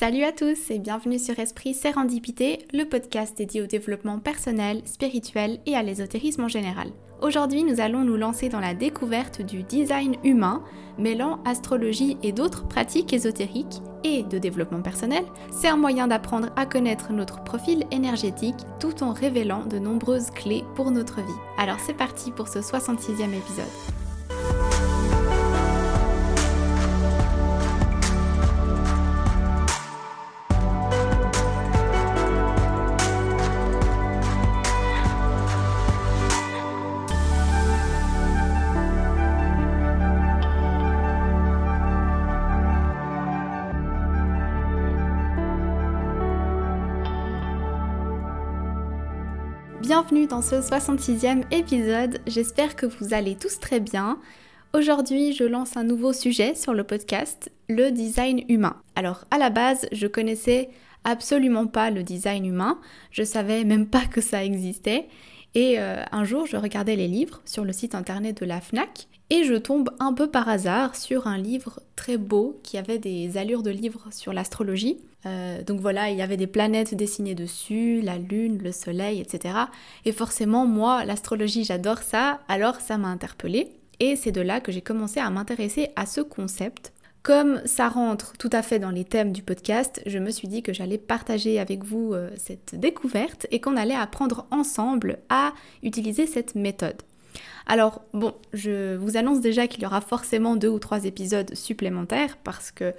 Salut à tous et bienvenue sur Esprit Sérendipité, le podcast dédié au développement personnel, spirituel et à l'ésotérisme en général. Aujourd'hui, nous allons nous lancer dans la découverte du design humain, mêlant astrologie et d'autres pratiques ésotériques et de développement personnel. C'est un moyen d'apprendre à connaître notre profil énergétique tout en révélant de nombreuses clés pour notre vie. Alors c'est parti pour ce 66e épisode. Bienvenue dans ce 66e épisode, j'espère que vous allez tous très bien. Aujourd'hui je lance un nouveau sujet sur le podcast, le design humain. Alors à la base je connaissais absolument pas le design humain, je savais même pas que ça existait. Et euh, un jour, je regardais les livres sur le site internet de la FNAC et je tombe un peu par hasard sur un livre très beau qui avait des allures de livre sur l'astrologie. Euh, donc voilà, il y avait des planètes dessinées dessus, la lune, le soleil, etc. Et forcément, moi, l'astrologie, j'adore ça, alors ça m'a interpellée. Et c'est de là que j'ai commencé à m'intéresser à ce concept. Comme ça rentre tout à fait dans les thèmes du podcast, je me suis dit que j'allais partager avec vous euh, cette découverte et qu'on allait apprendre ensemble à utiliser cette méthode. Alors bon, je vous annonce déjà qu'il y aura forcément deux ou trois épisodes supplémentaires parce que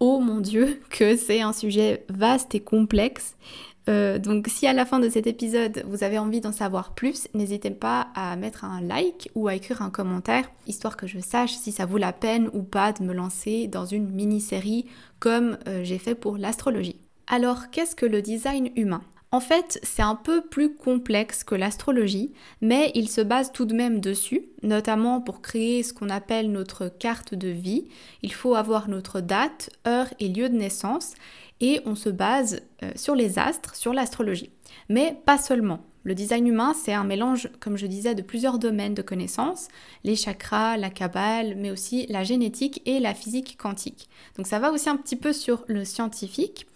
oh mon dieu que c'est un sujet vaste et complexe. Euh, donc si à la fin de cet épisode vous avez envie d'en savoir plus, n'hésitez pas à mettre un like ou à écrire un commentaire, histoire que je sache si ça vaut la peine ou pas de me lancer dans une mini-série comme euh, j'ai fait pour l'astrologie. Alors qu'est-ce que le design humain? En fait, c'est un peu plus complexe que l'astrologie, mais il se base tout de même dessus, notamment pour créer ce qu'on appelle notre carte de vie. Il faut avoir notre date, heure et lieu de naissance, et on se base euh, sur les astres, sur l'astrologie. Mais pas seulement. Le design humain, c'est un mélange, comme je disais, de plusieurs domaines de connaissances, les chakras, la cabale, mais aussi la génétique et la physique quantique. Donc ça va aussi un petit peu sur le scientifique.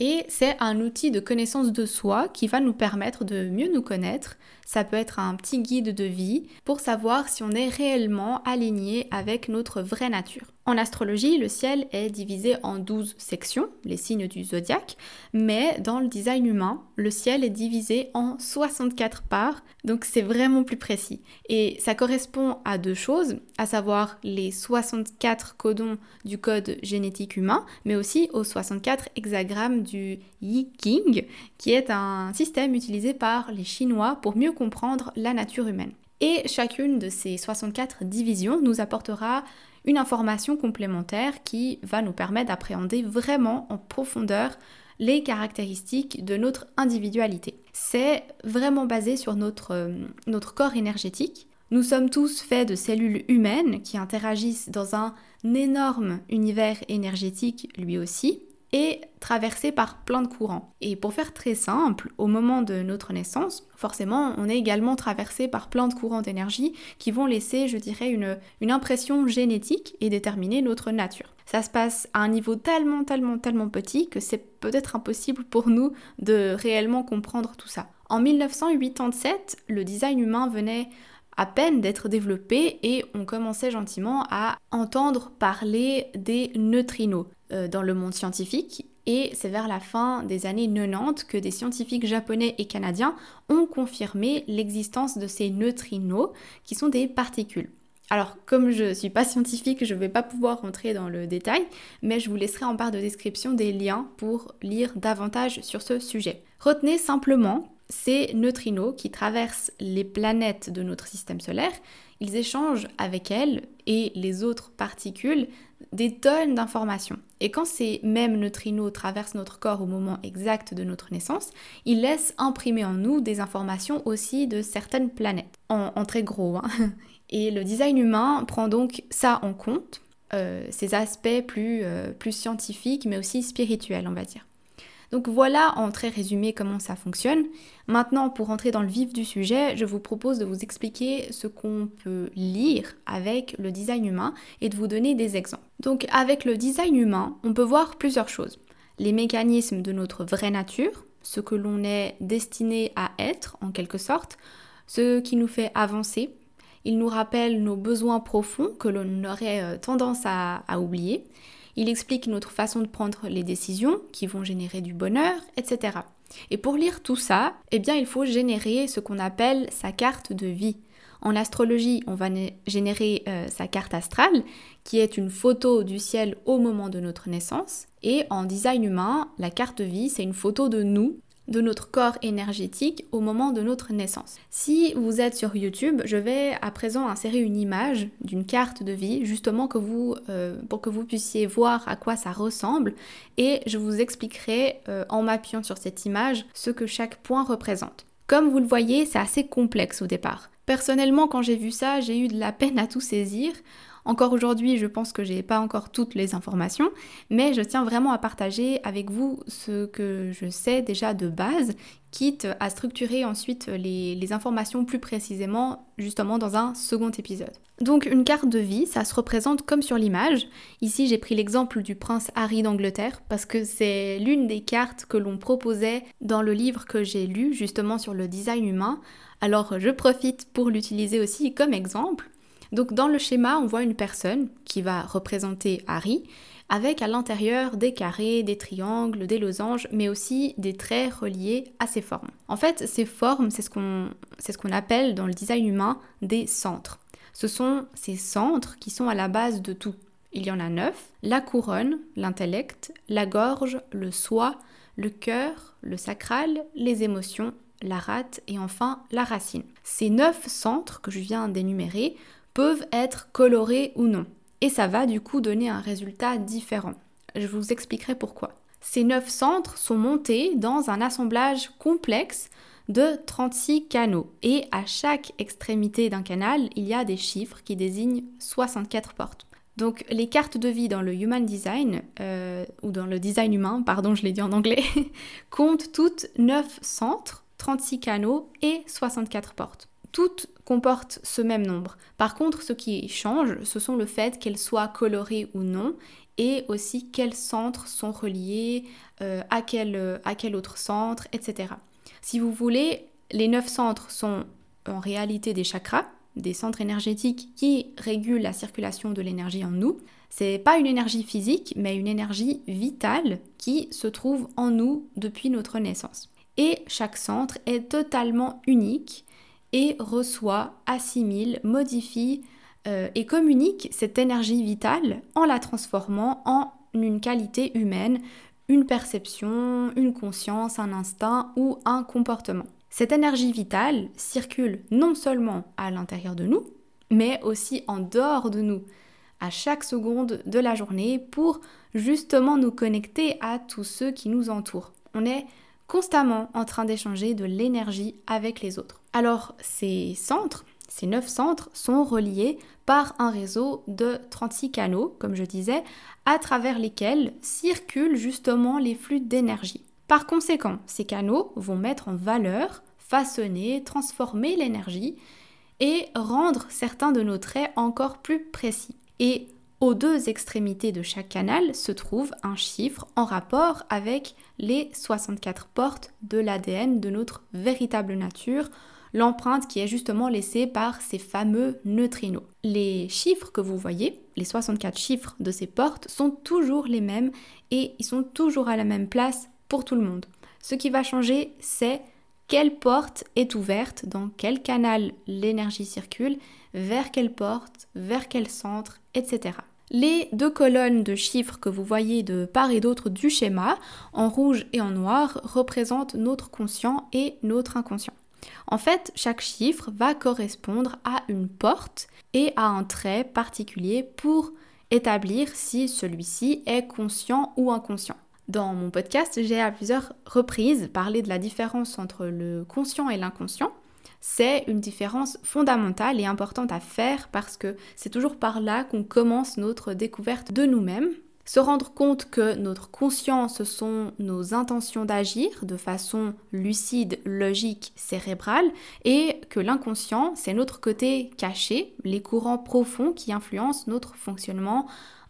Et c'est un outil de connaissance de soi qui va nous permettre de mieux nous connaître. Ça peut être un petit guide de vie pour savoir si on est réellement aligné avec notre vraie nature. En astrologie, le ciel est divisé en 12 sections, les signes du zodiaque, mais dans le design humain, le ciel est divisé en 64 parts, donc c'est vraiment plus précis. Et ça correspond à deux choses, à savoir les 64 codons du code génétique humain, mais aussi aux 64 hexagrammes du Yi King, qui est un système utilisé par les Chinois pour mieux la nature humaine. Et chacune de ces 64 divisions nous apportera une information complémentaire qui va nous permettre d'appréhender vraiment en profondeur les caractéristiques de notre individualité. C'est vraiment basé sur notre, euh, notre corps énergétique. Nous sommes tous faits de cellules humaines qui interagissent dans un énorme univers énergétique lui aussi et traversé par plein de courants. Et pour faire très simple, au moment de notre naissance, forcément, on est également traversé par plein de courants d'énergie qui vont laisser, je dirais, une, une impression génétique et déterminer notre nature. Ça se passe à un niveau tellement, tellement, tellement petit que c'est peut-être impossible pour nous de réellement comprendre tout ça. En 1987, le design humain venait à peine d'être développé et on commençait gentiment à entendre parler des neutrinos euh, dans le monde scientifique. Et c'est vers la fin des années 90 que des scientifiques japonais et canadiens ont confirmé l'existence de ces neutrinos qui sont des particules. Alors, comme je ne suis pas scientifique, je ne vais pas pouvoir rentrer dans le détail, mais je vous laisserai en barre de description des liens pour lire davantage sur ce sujet. Retenez simplement ces neutrinos qui traversent les planètes de notre système solaire, ils échangent avec elles et les autres particules des tonnes d'informations. Et quand ces mêmes neutrinos traversent notre corps au moment exact de notre naissance, ils laissent imprimer en nous des informations aussi de certaines planètes, en, très gros. Hein. Et le design humain prend donc ça en compte, euh, ces aspects plus, euh, plus scientifiques, mais aussi spirituels, on va dire. Donc voilà en très résumé comment ça fonctionne. Maintenant, pour entrer dans le vif du sujet, je vous propose de vous expliquer ce qu'on peut lire avec le design humain et de vous donner des exemples. Donc avec le design humain, on peut voir plusieurs choses. les mécanismes de notre vraie nature, ce que l'on est destiné à être en quelque sorte, ce qui nous fait avancer. Il nous rappelle nos besoins profonds que l'on aurait euh, tendance à, oublier. Il explique notre façon de prendre les décisions qui vont générer du bonheur, etc. Et pour lire tout ça, eh bien, il faut générer ce qu'on appelle sa carte de vie. En astrologie, on va générer euh, sa carte astrale, qui est une photo du ciel au moment de notre naissance. Et en design humain, la carte de vie, c'est une photo de nous de notre corps énergétique au moment de notre naissance. Si vous êtes sur YouTube, je vais à présent insérer une image d'une carte de vie, justement euh, pour que vous puissiez voir à quoi ça ressemble, et je vous expliquerai euh, en m'appuyant sur cette image ce que chaque point représente. Comme vous le voyez, c'est assez complexe au départ. Personnellement, quand j'ai vu ça, j'ai eu de la peine à tout saisir. Encore aujourd'hui, je pense que j'ai pas encore toutes les informations, mais je tiens vraiment à partager avec vous ce que je sais déjà de base, quitte à structurer ensuite les, les informations plus précisément, justement dans un second épisode. Donc une carte de vie, ça se représente comme sur l'image. Ici, j'ai pris l'exemple du prince Harry d'Angleterre parce que c'est l'une des cartes que l'on proposait dans le livre que j'ai lu justement sur le design humain. Alors je profite pour l'utiliser aussi comme exemple. Donc dans le schéma, on voit une personne qui va représenter Harry avec à l'intérieur des carrés, des triangles, des losanges, mais aussi des traits reliés à ces formes. En fait, ces formes, c'est ce qu'on appelle dans le design humain des centres. Ce sont ces centres qui sont à la base de tout. Il y en a neuf la couronne, l'intellect, la gorge, le soi, le cœur, le sacral, les émotions, la rate et enfin la racine. Ces neuf centres que je viens d'énumérer peuvent être colorés ou non. Et ça va du coup donner un résultat différent. Je vous expliquerai pourquoi. Ces neuf centres sont montés dans un assemblage complexe de 36 canaux. Et à chaque extrémité d'un canal, il y a des chiffres qui désignent 64 portes. Donc les cartes de vie dans le Human Design, euh, ou dans le design humain, pardon, je l'ai dit en anglais, comptent toutes 9 centres, 36 canaux et 64 portes toutes comportent ce même nombre. Par contre, ce qui change, ce sont le fait qu'elles soient colorées ou non, et aussi quels centres sont reliés euh, à, quel, à quel autre centre, etc. Si vous voulez, les neuf centres sont en réalité des chakras, des centres énergétiques qui régulent la circulation de l'énergie en nous. C'est pas une énergie physique, mais une énergie vitale qui se trouve en nous depuis notre naissance. Et chaque centre est totalement unique et reçoit, assimile, modifie euh, et communique cette énergie vitale en la transformant en une qualité humaine, une perception, une conscience, un instinct ou un comportement. Cette énergie vitale circule non seulement à l'intérieur de nous, mais aussi en dehors de nous, à chaque seconde de la journée pour justement nous connecter à tous ceux qui nous entourent. On est constamment en train d'échanger de l'énergie avec les autres. Alors ces centres, ces neuf centres sont reliés par un réseau de 36 canaux, comme je disais, à travers lesquels circulent justement les flux d'énergie. Par conséquent, ces canaux vont mettre en valeur, façonner, transformer l'énergie et rendre certains de nos traits encore plus précis. Et aux deux extrémités de chaque canal se trouve un chiffre en rapport avec les 64 portes de l'ADN de notre véritable nature, l'empreinte qui est justement laissée par ces fameux neutrinos. Les chiffres que vous voyez, les 64 chiffres de ces portes, sont toujours les mêmes et ils sont toujours à la même place pour tout le monde. Ce qui va changer, c'est quelle porte est ouverte, dans quel canal l'énergie circule, vers quelle porte, vers quel centre, etc. Les deux colonnes de chiffres que vous voyez de part et d'autre du schéma, en rouge et en noir, représentent notre conscient et notre inconscient. En fait, chaque chiffre va correspondre à une porte et à un trait particulier pour établir si celui-ci est conscient ou inconscient. Dans mon podcast, j'ai à plusieurs reprises parlé de la différence entre le conscient et l'inconscient c'est une différence fondamentale et importante à faire parce que c'est toujours par là qu'on commence notre découverte de nous-mêmes. Se rendre compte que notre conscience, ce sont nos intentions d'agir de façon lucide, logique, cérébrale, et que l'inconscient, c'est notre côté caché, les courants profonds qui influencent notre fonctionnement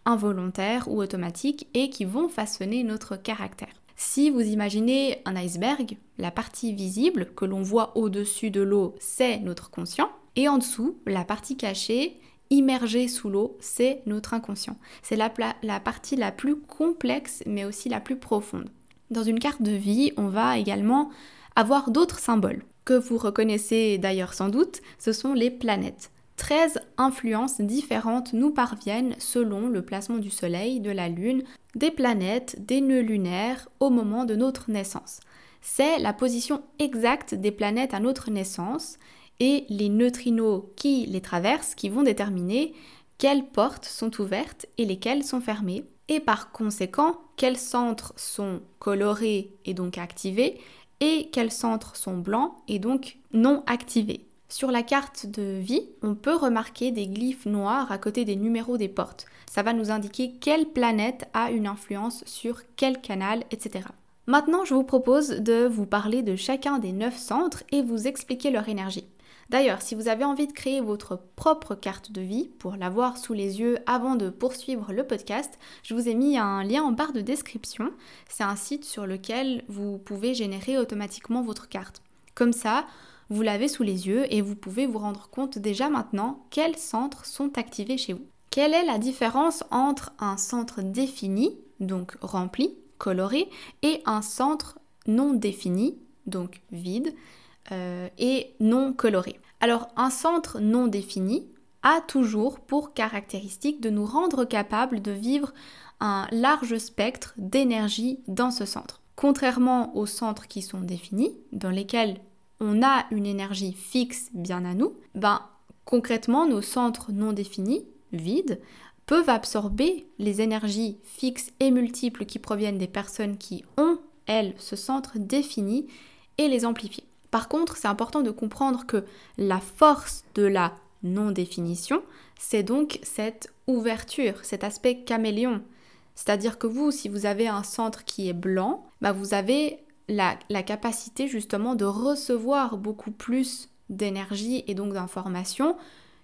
involontaires ou automatiques et qui vont façonner notre caractère. Si vous imaginez un iceberg, la partie visible que l'on voit au-dessus de l'eau, c'est notre conscient, et en dessous, la partie cachée, immergée sous l'eau, c'est notre inconscient. C'est la, partie la plus complexe, mais aussi la plus profonde. Dans une carte de vie, on va également avoir d'autres symboles que vous reconnaissez d'ailleurs sans doute, ce sont les planètes. 13 influences différentes nous parviennent selon le placement du Soleil, de la Lune, des planètes, des nœuds lunaires au moment de notre naissance. C'est la position exacte des planètes à notre naissance et les neutrinos qui les traversent qui vont déterminer quelles portes sont ouvertes et lesquelles sont fermées et par conséquent quels centres sont colorés et donc activés et quels centres sont blancs et donc non activés. Sur la carte de vie, on peut remarquer des glyphes noirs à côté des numéros des portes. Ça va nous indiquer quelle planète a une influence sur quel canal, etc. Maintenant, je vous propose de vous parler de chacun des neuf centres et vous expliquer leur énergie. D'ailleurs, si vous avez envie de créer votre propre carte de vie pour l'avoir sous les yeux avant de poursuivre le podcast, je vous ai mis un lien en barre de description. C'est un site sur lequel vous pouvez générer automatiquement votre carte. Comme ça, vous l'avez sous les yeux et vous pouvez vous rendre compte déjà maintenant quels centres sont activés chez vous. Quelle est la différence entre un centre défini, donc rempli, coloré, et un centre non défini, donc vide, euh, et non coloré? Alors un centre non défini a toujours pour caractéristique de nous rendre capables de vivre un large spectre d'énergie dans ce centre. Contrairement aux centres qui sont définis, dans lesquels on a une énergie fixe bien à nous, ben concrètement nos centres non définis, vides, peuvent absorber les énergies fixes et multiples qui proviennent des personnes qui ont, elles, ce centre défini et les amplifier. Par contre, c'est important de comprendre que la force de la non-définition, c'est donc cette ouverture, cet aspect caméléon. C'est-à-dire que vous, si vous avez un centre qui est blanc, bah vous avez la, capacité justement de recevoir beaucoup plus d'énergie et donc d'informations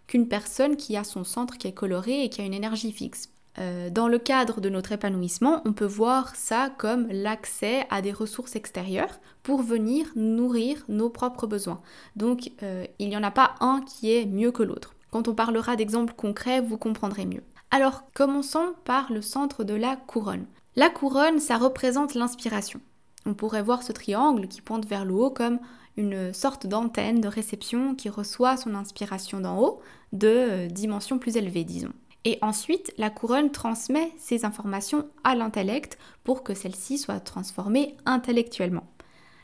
qu'une personne qui a son centre qui est coloré et qui a une énergie fixe. Euh, dans le cadre de notre épanouissement, on peut voir ça comme l'accès à des ressources extérieures pour venir nourrir nos propres besoins. Donc euh, il n'y en a pas un qui est mieux que l'autre. Quand on parlera d'exemples concrets, vous comprendrez mieux. Alors commençons par le centre de la couronne. La couronne, ça représente l'inspiration. On pourrait voir ce triangle qui pointe vers le haut comme une sorte d'antenne de réception qui reçoit son inspiration d'en haut, de euh, dimensions plus élevées, disons. Et ensuite, la couronne transmet ces informations à l'intellect pour que celle-ci soit transformée intellectuellement.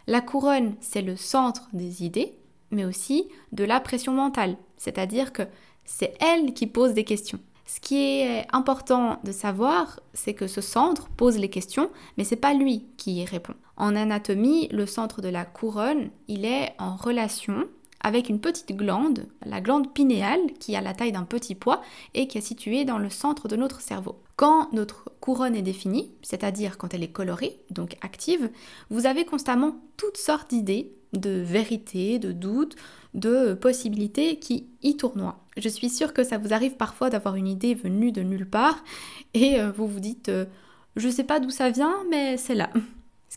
La couronne, c'est le centre des idées, mais aussi de la pression mentale, c'est-à-dire que c'est elle qui pose des questions. Ce qui est important de savoir, c'est que ce centre pose les questions, mais c'est pas lui qui y répond. En anatomie, le centre de la couronne, il est en relation avec une petite glande, la glande pinéale, qui a la taille d'un petit pois et qui est située dans le centre de notre cerveau. Quand notre couronne est définie, c'est-à-dire quand elle est colorée, donc active, vous avez constamment toutes sortes d'idées, de vérités, de doutes, de possibilités qui y tournoient. Je suis sûre que ça vous arrive parfois d'avoir une idée venue de nulle part et euh, vous vous dites euh, je sais pas d'où ça vient, mais c'est là.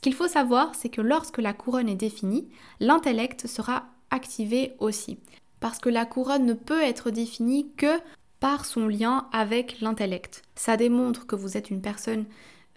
Qu'il faut savoir, c'est que lorsque la couronne est définie, l'intellect sera activé aussi. Parce que la couronne ne peut être définie que par son lien avec l'intellect. Ça démontre que vous êtes une personne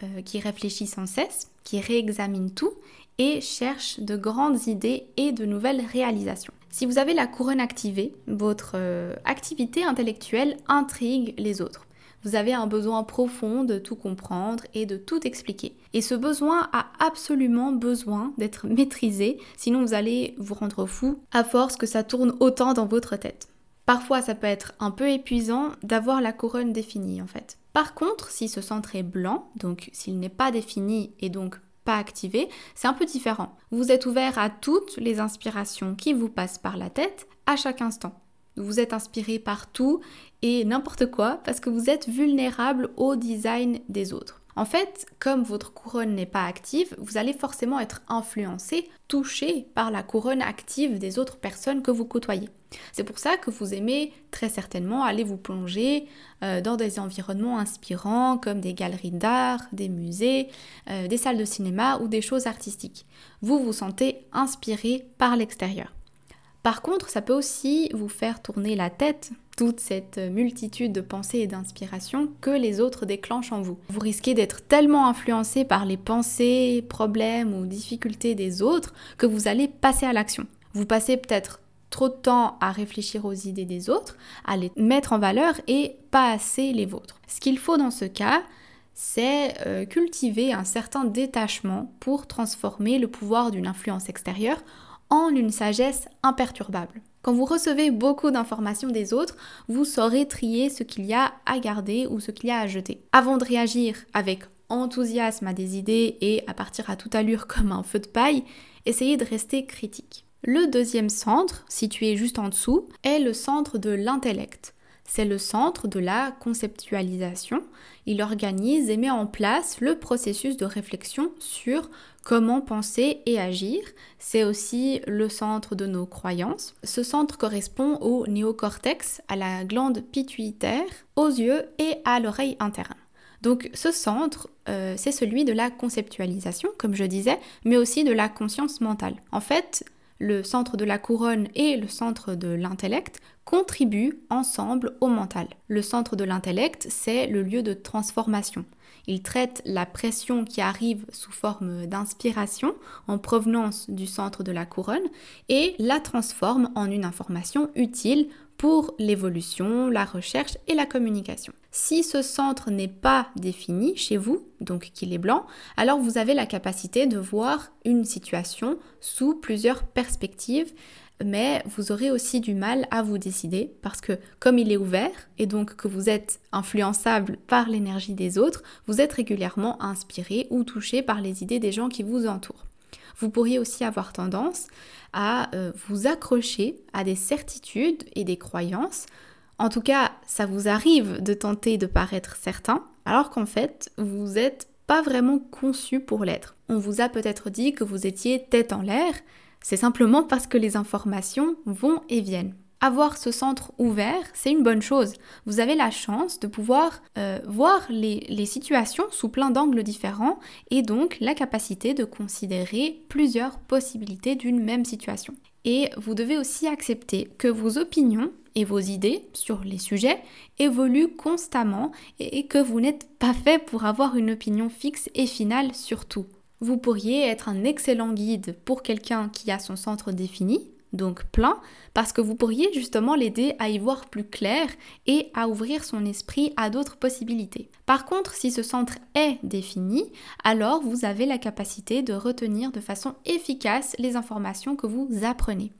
euh, qui réfléchit sans cesse, qui réexamine tout et cherche de grandes idées et de nouvelles réalisations. Si vous avez la couronne activée, votre euh, activité intellectuelle intrigue les autres. Vous avez un besoin profond de tout comprendre et de tout expliquer. Et ce besoin a absolument besoin d'être maîtrisé, sinon vous allez vous rendre fou à force que ça tourne autant dans votre tête. Parfois, ça peut être un peu épuisant d'avoir la couronne définie en fait. Par contre, si ce centre est blanc, donc s'il n'est pas défini et donc pas activé, c'est un peu différent. Vous êtes ouvert à toutes les inspirations qui vous passent par la tête à chaque instant. Vous êtes inspiré par tout et n'importe quoi parce que vous êtes vulnérable au design des autres. En fait, comme votre couronne n'est pas active, vous allez forcément être influencé, touché par la couronne active des autres personnes que vous côtoyez. C'est pour ça que vous aimez très certainement aller vous plonger euh, dans des environnements inspirants comme des galeries d'art, des musées, euh, des salles de cinéma ou des choses artistiques. Vous vous sentez inspiré par l'extérieur. Par contre, ça peut aussi vous faire tourner la tête, toute cette multitude de pensées et d'inspirations que les autres déclenchent en vous. Vous risquez d'être tellement influencé par les pensées, problèmes ou difficultés des autres que vous allez passer à l'action. Vous passez peut-être trop de temps à réfléchir aux idées des autres, à les mettre en valeur et pas assez les vôtres. Ce qu'il faut dans ce cas, c'est euh, cultiver un certain détachement pour transformer le pouvoir d'une influence extérieure en une sagesse imperturbable. Quand vous recevez beaucoup d'informations des autres, vous saurez trier ce qu'il y a à garder ou ce qu'il y a à jeter. Avant de réagir avec enthousiasme à des idées et à partir à toute allure comme un feu de paille, essayez de rester critique. Le deuxième centre, situé juste en dessous, est le centre de l'intellect. C'est le centre de la conceptualisation. Il organise et met en place le processus de réflexion sur comment penser et agir. C'est aussi le centre de nos croyances. Ce centre correspond au néocortex, à la glande pituitaire, aux yeux et à l'oreille interne. Donc ce centre, euh, c'est celui de la conceptualisation, comme je disais, mais aussi de la conscience mentale. En fait, le centre de la couronne et le centre de l'intellect contribuent ensemble au mental. Le centre de l'intellect, c'est le lieu de transformation. Il traite la pression qui arrive sous forme d'inspiration en provenance du centre de la couronne et la transforme en une information utile pour l'évolution, la recherche et la communication. Si ce centre n'est pas défini chez vous, donc qu'il est blanc, alors vous avez la capacité de voir une situation sous plusieurs perspectives, mais vous aurez aussi du mal à vous décider parce que comme il est ouvert et donc que vous êtes influençable par l'énergie des autres, vous êtes régulièrement inspiré ou touché par les idées des gens qui vous entourent. Vous pourriez aussi avoir tendance à euh, vous accrocher à des certitudes et des croyances. En tout cas, ça vous arrive de tenter de paraître certain, alors qu'en fait, vous n'êtes pas vraiment conçu pour l'être. On vous a peut-être dit que vous étiez tête en l'air, c'est simplement parce que les informations vont et viennent. Avoir ce centre ouvert, c'est une bonne chose. Vous avez la chance de pouvoir euh, voir les, situations sous plein d'angles différents et donc la capacité de considérer plusieurs possibilités d'une même situation. Et vous devez aussi accepter que vos opinions et vos idées sur les sujets évoluent constamment et que vous n'êtes pas fait pour avoir une opinion fixe et finale sur tout. Vous pourriez être un excellent guide pour quelqu'un qui a son centre défini, donc plein, parce que vous pourriez justement l'aider à y voir plus clair et à ouvrir son esprit à d'autres possibilités. Par contre, si ce centre est défini, alors vous avez la capacité de retenir de façon efficace les informations que vous apprenez.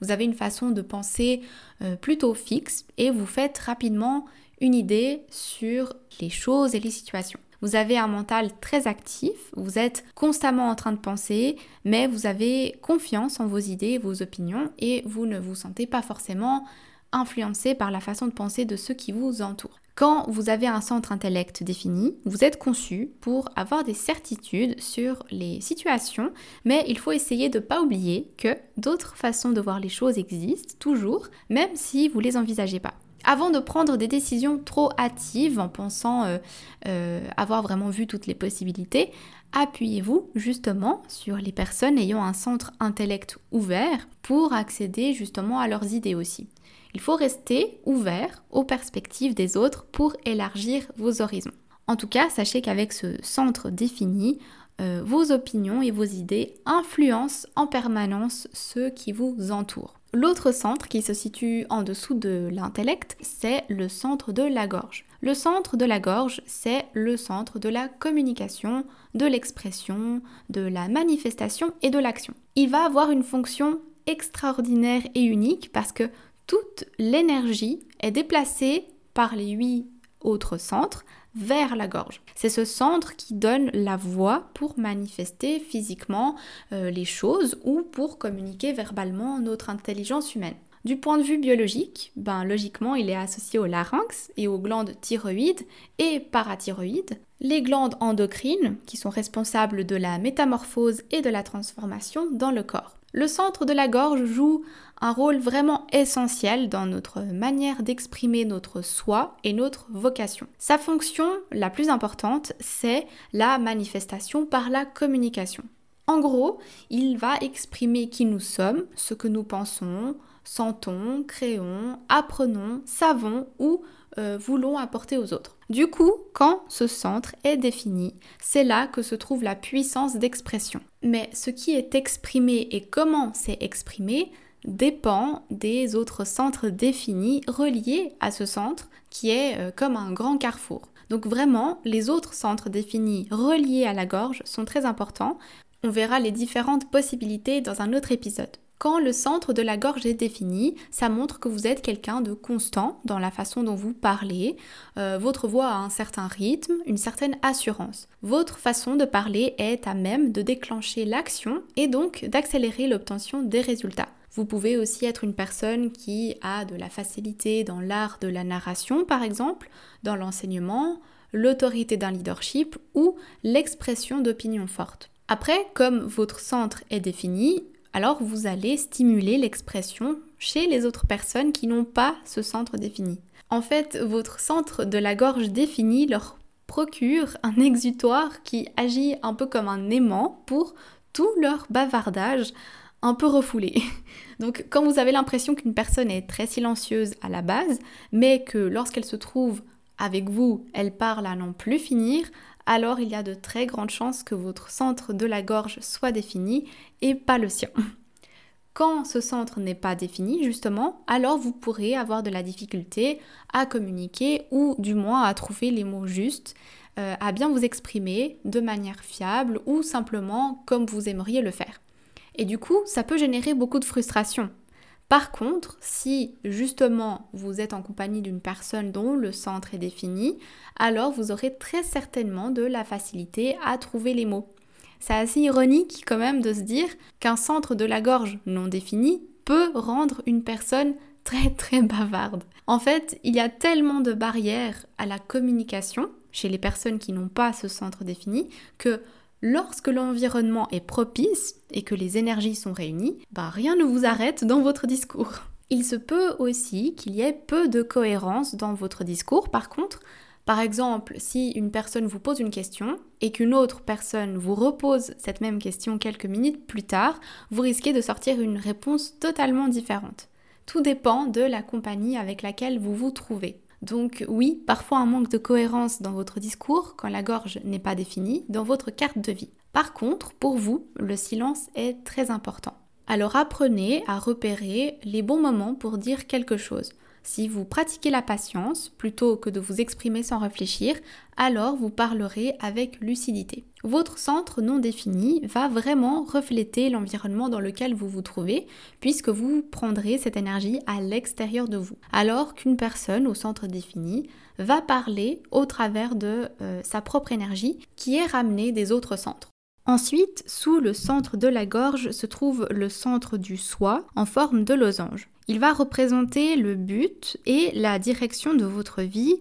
Vous avez une façon de penser euh, plutôt fixe et vous faites rapidement une idée sur les choses et les situations. Vous avez un mental très actif, vous êtes constamment en train de penser, mais vous avez confiance en vos idées, vos opinions, et vous ne vous sentez pas forcément influencé par la façon de penser de ceux qui vous entourent. Quand vous avez un centre intellect défini, vous êtes conçu pour avoir des certitudes sur les situations, mais il faut essayer de ne pas oublier que d'autres façons de voir les choses existent toujours, même si vous ne les envisagez pas. Avant de prendre des décisions trop hâtives en pensant euh, euh, avoir vraiment vu toutes les possibilités, appuyez-vous justement sur les personnes ayant un centre intellect ouvert pour accéder justement à leurs idées aussi. Il faut rester ouvert aux perspectives des autres pour élargir vos horizons. En tout cas, sachez qu'avec ce centre défini, euh, vos opinions et vos idées influencent en permanence ceux qui vous entourent. L'autre centre qui se situe en dessous de l'intellect, c'est le centre de la gorge. Le centre de la gorge, c'est le centre de la communication, de l'expression, de la manifestation et de l'action. Il va avoir une fonction extraordinaire et unique parce que toute l'énergie est déplacée par les huit autres centres vers la gorge. C'est ce centre qui donne la voix pour manifester physiquement euh, les choses ou pour communiquer verbalement notre intelligence humaine. Du point de vue biologique, ben logiquement, il est associé au larynx et aux glandes thyroïdes et parathyroïdes, les glandes endocrines qui sont responsables de la métamorphose et de la transformation dans le corps. Le centre de la gorge joue un rôle vraiment essentiel dans notre manière d'exprimer notre soi et notre vocation. Sa fonction la plus importante, c'est la manifestation par la communication. En gros, il va exprimer qui nous sommes, ce que nous pensons, sentons, créons, apprenons, savons ou euh, voulons apporter aux autres. Du coup, quand ce centre est défini, c'est là que se trouve la puissance d'expression. Mais ce qui est exprimé et comment c'est exprimé dépend des autres centres définis reliés à ce centre qui est euh, comme un grand carrefour. Donc vraiment, les autres centres définis reliés à la gorge sont très importants. On verra les différentes possibilités dans un autre épisode. Quand le centre de la gorge est défini, ça montre que vous êtes quelqu'un de constant dans la façon dont vous parlez. Euh, votre voix a un certain rythme, une certaine assurance. Votre façon de parler est à même de déclencher l'action et donc d'accélérer l'obtention des résultats. Vous pouvez aussi être une personne qui a de la facilité dans l'art de la narration, par exemple, dans l'enseignement, l'autorité d'un leadership ou l'expression d'opinions fortes. Après, comme votre centre est défini, alors vous allez stimuler l'expression chez les autres personnes qui n'ont pas ce centre défini. En fait, votre centre de la gorge défini leur procure un exutoire qui agit un peu comme un aimant pour tout leur bavardage un peu refoulé. Donc quand vous avez l'impression qu'une personne est très silencieuse à la base, mais que lorsqu'elle se trouve avec vous, elle parle à n'en plus finir, alors il y a de très grandes chances que votre centre de la gorge soit défini et pas le sien. Quand ce centre n'est pas défini, justement, alors vous pourrez avoir de la difficulté à communiquer ou du moins à trouver les mots justes, euh, à bien vous exprimer de manière fiable ou simplement comme vous aimeriez le faire. Et du coup, ça peut générer beaucoup de frustration. Par contre, si justement vous êtes en compagnie d'une personne dont le centre est défini, alors vous aurez très certainement de la facilité à trouver les mots. C'est assez ironique quand même de se dire qu'un centre de la gorge non défini peut rendre une personne très très bavarde. En fait, il y a tellement de barrières à la communication chez les personnes qui n'ont pas ce centre défini que lorsque l'environnement est propice et que les énergies sont réunies, bah rien ne vous arrête dans votre discours. Il se peut aussi qu'il y ait peu de cohérence dans votre discours, par contre, par exemple, si une personne vous pose une question et qu'une autre personne vous repose cette même question quelques minutes plus tard, vous risquez de sortir une réponse totalement différente. Tout dépend de la compagnie avec laquelle vous vous trouvez. Donc oui, parfois un manque de cohérence dans votre discours quand la gorge n'est pas définie dans votre carte de vie. Par contre, pour vous, le silence est très important. Alors apprenez à repérer les bons moments pour dire quelque chose. Si vous pratiquez la patience plutôt que de vous exprimer sans réfléchir, alors vous parlerez avec lucidité. Votre centre non défini va vraiment refléter l'environnement dans lequel vous vous trouvez, puisque vous prendrez cette énergie à l'extérieur de vous. Alors qu'une personne au centre défini va parler au travers de euh, sa propre énergie qui est ramenée des autres centres. Ensuite, sous le centre de la gorge se trouve le centre du soi en forme de losange. Il va représenter le but et la direction de votre vie,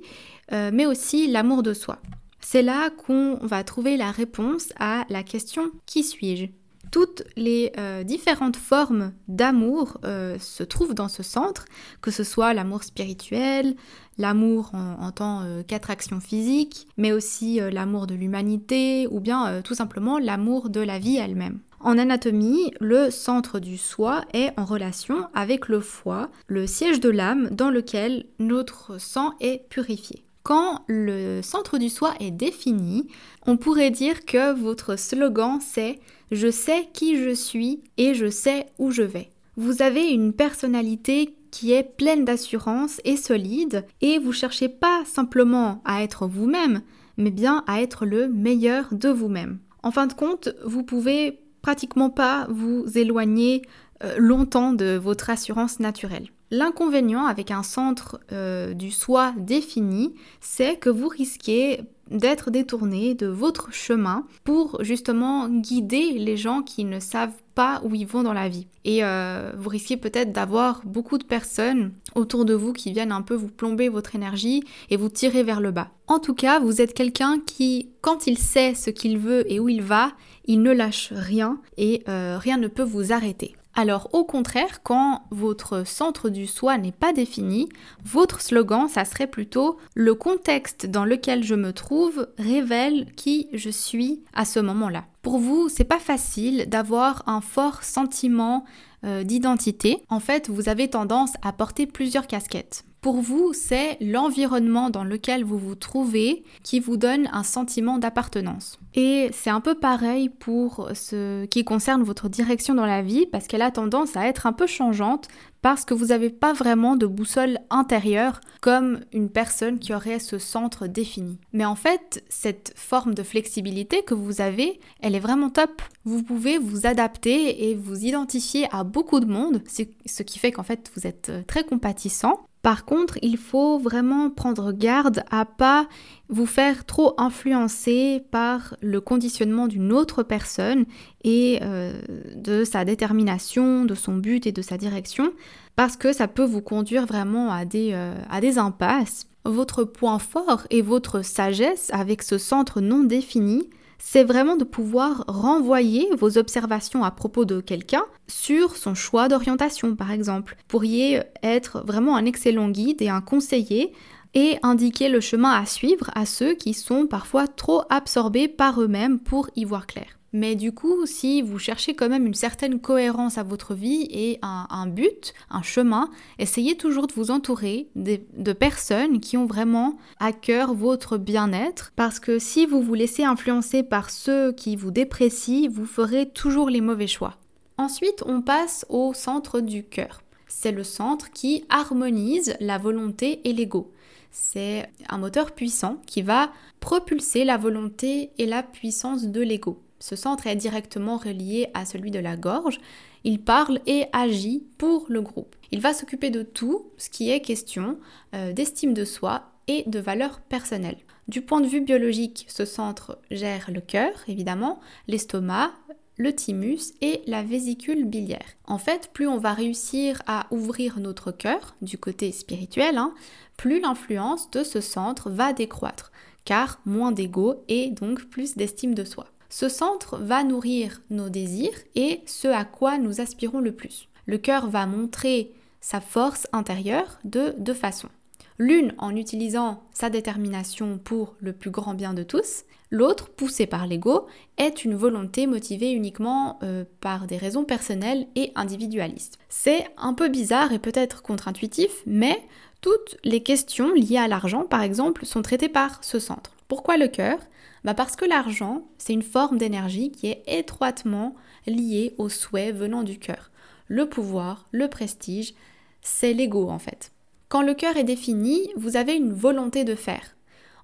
euh, mais aussi l'amour de soi. C'est là qu'on va trouver la réponse à la question Qui suis-je? Toutes les euh, différentes formes d'amour euh, se trouvent dans ce centre, que ce soit l'amour spirituel, l'amour en, tant euh, qu'attraction physique, mais aussi l'amour de l'humanité ou bien tout simplement l'amour de la vie elle-même. En anatomie, le centre du soi est en relation avec le foie, le siège de l'âme dans lequel notre sang est purifié. Quand le centre du soi est défini, on pourrait dire que votre slogan c'est Je sais qui je suis et je sais où je vais. Vous avez une personnalité qui est pleine d'assurance et solide et vous cherchez pas simplement à être vous-même, mais bien à être le meilleur de vous-même. En fin de compte, vous pouvez pratiquement pas vous éloigner euh, longtemps de votre assurance naturelle. L'inconvénient avec un centre euh, du soi défini, c'est que vous risquez d'être détourné de votre chemin pour justement guider les gens qui ne savent pas où ils vont dans la vie. Et euh, vous risquez peut-être d'avoir beaucoup de personnes autour de vous qui viennent un peu vous plomber votre énergie et vous tirer vers le bas. En tout cas, vous êtes quelqu'un qui, quand il sait ce qu'il veut et où il va, il ne lâche rien et euh, rien ne peut vous arrêter. Alors au contraire, quand votre centre du soi n'est pas défini, votre slogan, ça serait plutôt le contexte dans lequel je me trouve révèle qui je suis à ce moment-là. Pour vous, c'est pas facile d'avoir un fort sentiment euh, d'identité. En fait, vous avez tendance à porter plusieurs casquettes. Pour vous, c'est l'environnement dans lequel vous vous trouvez qui vous donne un sentiment d'appartenance. Et c'est un peu pareil pour ce qui concerne votre direction dans la vie, parce qu'elle a tendance à être un peu changeante, parce que vous n'avez pas vraiment de boussole intérieure comme une personne qui aurait ce centre défini. Mais en fait, cette forme de flexibilité que vous avez, elle est vraiment top. Vous pouvez vous adapter et vous identifier à beaucoup de monde, ce qui fait qu'en fait vous êtes très compatissant. Par contre, il faut vraiment prendre garde à pas vous faire trop influencer par le conditionnement d'une autre personne et euh, de sa détermination, de son but et de sa direction, parce que ça peut vous conduire vraiment à des, euh, à des impasses. Votre point fort et votre sagesse avec ce centre non défini, c'est vraiment de pouvoir renvoyer vos observations à propos de quelqu'un sur son choix d'orientation, par exemple. Vous pourriez être vraiment un excellent guide et un conseiller et indiquer le chemin à suivre à ceux qui sont parfois trop absorbés par eux-mêmes pour y voir clair. Mais du coup, si vous cherchez quand même une certaine cohérence à votre vie et un, but, un chemin, essayez toujours de vous entourer de, de, personnes qui ont vraiment à cœur votre bien-être. Parce que si vous vous laissez influencer par ceux qui vous déprécient, vous ferez toujours les mauvais choix. Ensuite, on passe au centre du cœur. C'est le centre qui harmonise la volonté et l'ego. C'est un moteur puissant qui va propulser la volonté et la puissance de l'ego. Ce centre est directement relié à celui de la gorge. Il parle et agit pour le groupe. Il va s'occuper de tout ce qui est question euh, d'estime de soi et de valeur personnelle. Du point de vue biologique, ce centre gère le cœur, évidemment, l'estomac, le thymus et la vésicule biliaire. En fait, plus on va réussir à ouvrir notre cœur du côté spirituel, hein, plus l'influence de ce centre va décroître, car moins d'ego et donc plus d'estime de soi. Ce centre va nourrir nos désirs et ce à quoi nous aspirons le plus. Le cœur va montrer sa force intérieure de deux façons. L'une en utilisant sa détermination pour le plus grand bien de tous, l'autre, poussée par l'ego, est une volonté motivée uniquement euh, par des raisons personnelles et individualistes. C'est un peu bizarre et peut-être contre-intuitif, mais toutes les questions liées à l'argent, par exemple, sont traitées par ce centre. Pourquoi le cœur? Bah Parce que l'argent, c'est une forme d'énergie qui est étroitement liée aux souhaits venant du cœur. Le pouvoir, le prestige, c'est l'ego en fait. Quand le cœur est défini, vous avez une volonté de faire.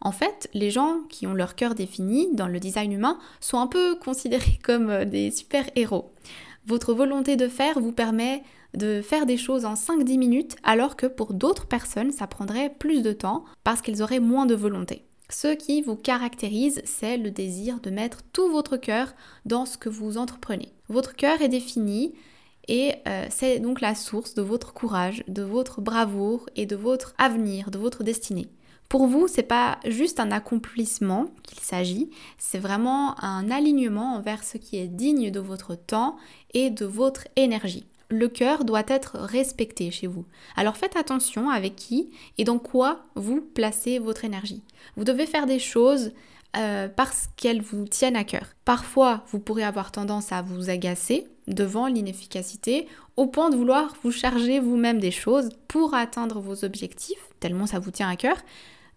En fait, les gens qui ont leur cœur défini dans le design humain sont un peu considérés comme euh, des super-héros. Votre volonté de faire vous permet de faire des choses en 5-10 minutes alors que pour d'autres personnes ça prendrait plus de temps parce qu'elles auraient moins de volonté. Ce qui vous caractérise, c'est le désir de mettre tout votre cœur dans ce que vous entreprenez. Votre cœur est défini et euh, c'est donc la source de votre courage, de votre bravoure et de votre avenir, de votre destinée. Pour vous, c'est pas juste un accomplissement qu'il s'agit, c'est vraiment un alignement envers ce qui est digne de votre temps et de votre énergie le cœur doit être respecté chez vous. Alors faites attention avec qui et dans quoi vous placez votre énergie. Vous devez faire des choses euh, parce qu'elles vous tiennent à cœur. Parfois, vous pourrez avoir tendance à vous agacer devant l'inefficacité au point de vouloir vous charger vous-même des choses pour atteindre vos objectifs, tellement ça vous tient à cœur,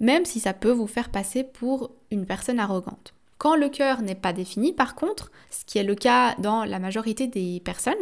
même si ça peut vous faire passer pour une personne arrogante. Quand le cœur n'est pas défini, par contre, ce qui est le cas dans la majorité des personnes,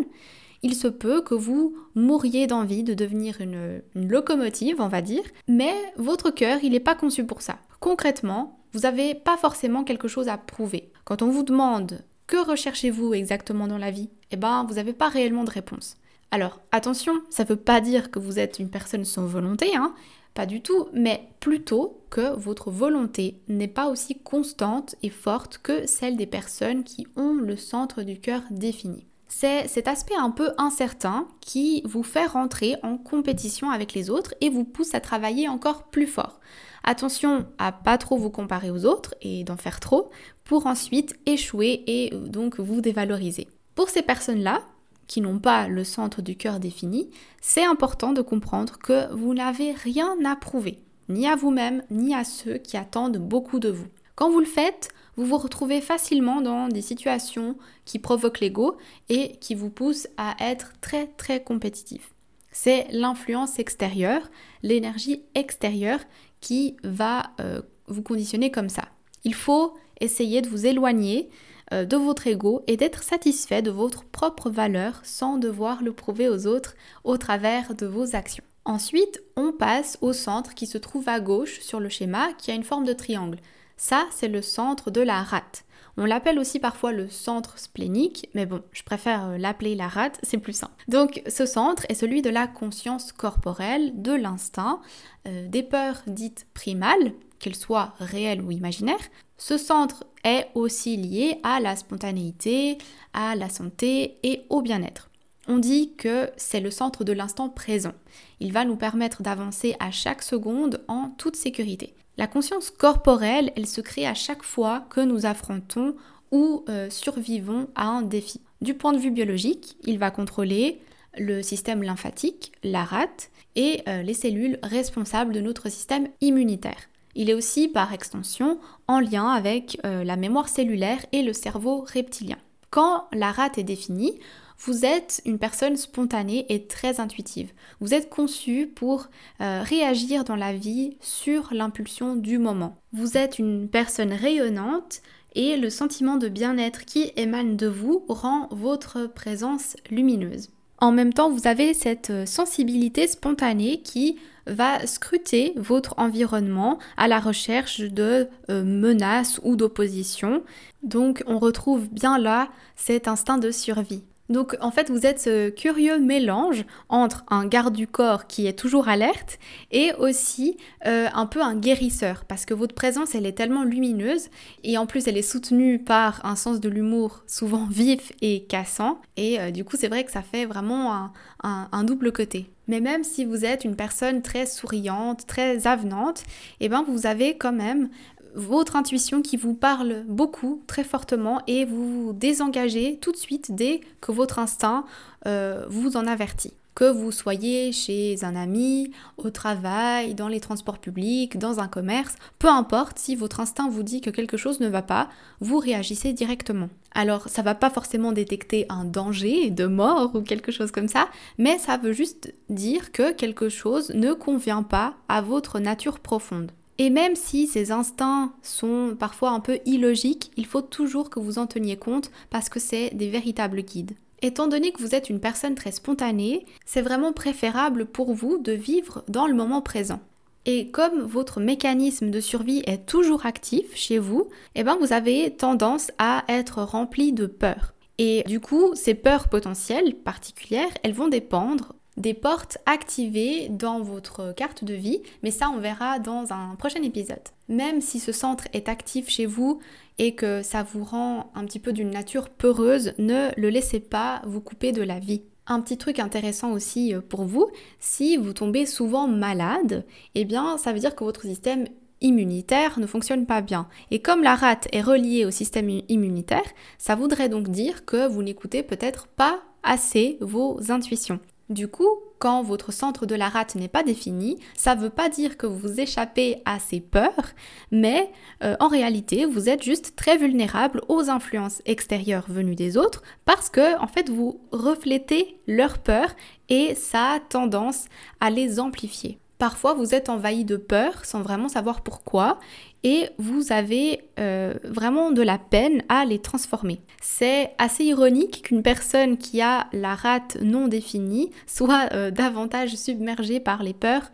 il se peut que vous mouriez d'envie de devenir une, locomotive, on va dire, mais votre cœur, il n'est pas conçu pour ça. Concrètement, vous n'avez pas forcément quelque chose à prouver. Quand on vous demande que recherchez-vous exactement dans la vie, eh ben, vous n'avez pas réellement de réponse. Alors, attention, ça ne veut pas dire que vous êtes une personne sans volonté, hein, pas du tout, mais plutôt que votre volonté n'est pas aussi constante et forte que celle des personnes qui ont le centre du cœur défini c'est cet aspect un peu incertain qui vous fait rentrer en compétition avec les autres et vous pousse à travailler encore plus fort. Attention à pas trop vous comparer aux autres et d'en faire trop pour ensuite échouer et donc vous dévaloriser. Pour ces personnes-là, qui n'ont pas le centre du cœur défini, c'est important de comprendre que vous n'avez rien à prouver, ni à vous-même, ni à ceux qui attendent beaucoup de vous. Quand vous le faites, vous vous retrouvez facilement dans des situations qui provoquent l'ego et qui vous poussent à être très très compétitif. C'est l'influence extérieure, l'énergie extérieure qui va euh, vous conditionner comme ça. Il faut essayer de vous éloigner euh, de votre ego et d'être satisfait de votre propre valeur sans devoir le prouver aux autres au travers de vos actions. Ensuite, on passe au centre qui se trouve à gauche sur le schéma qui a une forme de triangle. Ça, c'est le centre de la rate. On l'appelle aussi parfois le centre splénique, mais bon, je préfère euh, l'appeler la rate, c'est plus simple. Donc ce centre est celui de la conscience corporelle, de l'instinct, euh, des peurs dites primales, qu'elles soient réelles ou imaginaires. Ce centre est aussi lié à la spontanéité, à la santé et au bien-être. On dit que c'est le centre de l'instant présent. Il va nous permettre d'avancer à chaque seconde en toute sécurité. La conscience corporelle, elle se crée à chaque fois que nous affrontons ou euh, survivons à un défi. Du point de vue biologique, il va contrôler le système lymphatique, la rate, et euh, les cellules responsables de notre système immunitaire. Il est aussi, par extension, en lien avec euh, la mémoire cellulaire et le cerveau reptilien. Quand la rate est définie, vous êtes une personne spontanée et très intuitive. Vous êtes conçu pour euh, réagir dans la vie sur l'impulsion du moment. Vous êtes une personne rayonnante et le sentiment de bien-être qui émane de vous rend votre présence lumineuse. En même temps, vous avez cette sensibilité spontanée qui va scruter votre environnement à la recherche de euh, menaces ou d'opposition. Donc on retrouve bien là cet instinct de survie. Donc en fait, vous êtes ce curieux mélange entre un garde du corps qui est toujours alerte et aussi euh, un peu un guérisseur parce que votre présence, elle est tellement lumineuse et en plus, elle est soutenue par un sens de l'humour souvent vif et cassant et euh, du coup, c'est vrai que ça fait vraiment un, double côté. Mais même si vous êtes une personne très souriante, très avenante, eh ben vous avez quand même votre intuition qui vous parle beaucoup, très fortement, et vous désengagez tout de suite dès que votre instinct euh, vous en avertit. Que vous soyez chez un ami, au travail, dans les transports publics, dans un commerce, peu importe, si votre instinct vous dit que quelque chose ne va pas, vous réagissez directement. Alors, ça va pas forcément détecter un danger de mort ou quelque chose comme ça, mais ça veut juste dire que quelque chose ne convient pas à votre nature profonde. Et même si ces instincts sont parfois un peu illogiques, il faut toujours que vous en teniez compte parce que c'est des véritables guides. Étant donné que vous êtes une personne très spontanée, c'est vraiment préférable pour vous de vivre dans le moment présent. Et comme votre mécanisme de survie est toujours actif chez vous, eh ben vous avez tendance à être rempli de peur. Et du coup, ces peurs potentielles particulières, elles vont dépendre des portes activées dans votre carte de vie, mais ça on verra dans un prochain épisode. Même si ce centre est actif chez vous et que ça vous rend un petit peu d'une nature peureuse, ne le laissez pas vous couper de la vie. Un petit truc intéressant aussi euh, pour vous, si vous tombez souvent malade, eh bien ça veut dire que votre système immunitaire ne fonctionne pas bien. Et comme la rate est reliée au système immunitaire, ça voudrait donc dire que vous n'écoutez peut-être pas assez vos intuitions. Du coup, quand votre centre de la rate n'est pas défini, ça ne veut pas dire que vous échappez à ces peurs, mais euh, en réalité, vous êtes juste très vulnérable aux influences extérieures venues des autres parce que en fait, vous reflétez leurs peurs et ça a tendance à les amplifier. Parfois, vous êtes envahi de peur sans vraiment savoir pourquoi et vous avez euh, vraiment de la peine à les transformer. C'est assez ironique qu'une personne qui a la rate non définie soit euh, davantage submergée par les peurs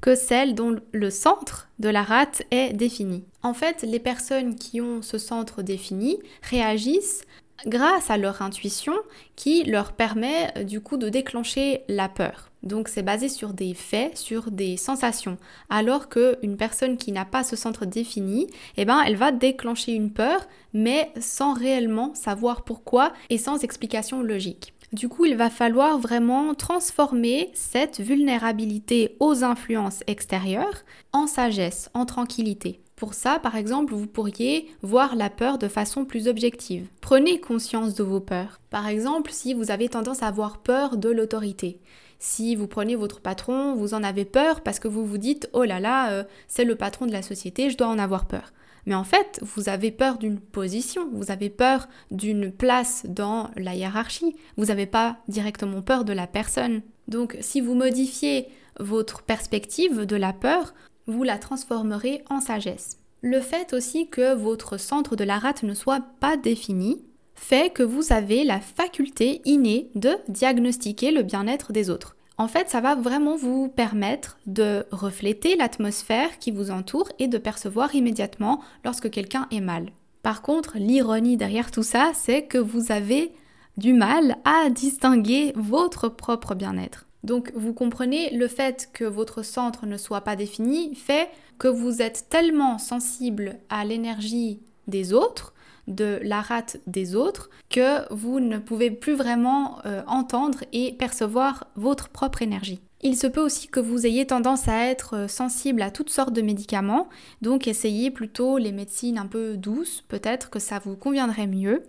que celle dont le centre de la rate est défini. En fait, les personnes qui ont ce centre défini réagissent grâce à leur intuition qui leur permet euh, du coup de déclencher la peur. Donc c'est basé sur des faits, sur des sensations. Alors qu'une personne qui n'a pas ce centre défini, eh ben elle va déclencher une peur, mais sans réellement savoir pourquoi et sans explication logique. Du coup, il va falloir vraiment transformer cette vulnérabilité aux influences extérieures en sagesse, en tranquillité. Pour ça, par exemple, vous pourriez voir la peur de façon plus objective. Prenez conscience de vos peurs. Par exemple, si vous avez tendance à avoir peur de l'autorité. Si vous prenez votre patron, vous en avez peur parce que vous vous dites oh là là, euh, c'est le patron de la société, je dois en avoir peur. Mais en fait, vous avez peur d'une position, vous avez peur d'une place dans la hiérarchie, vous n'avez pas directement peur de la personne. Donc si vous modifiez votre perspective de la peur, vous la transformerez en sagesse. Le fait aussi que votre centre de la rate ne soit pas défini fait que vous avez la faculté innée de diagnostiquer le bien-être des autres. En fait, ça va vraiment vous permettre de refléter l'atmosphère qui vous entoure et de percevoir immédiatement lorsque quelqu'un est mal. Par contre, l'ironie derrière tout ça, c'est que vous avez du mal à distinguer votre propre bien-être. Donc vous comprenez, le fait que votre centre ne soit pas défini fait que vous êtes tellement sensible à l'énergie des autres, de la rate des autres, que vous ne pouvez plus vraiment euh, entendre et percevoir votre propre énergie. Il se peut aussi que vous ayez tendance à être euh, sensible à toutes sortes de médicaments, donc essayez plutôt les médecines un peu douces, peut-être que ça vous conviendrait mieux.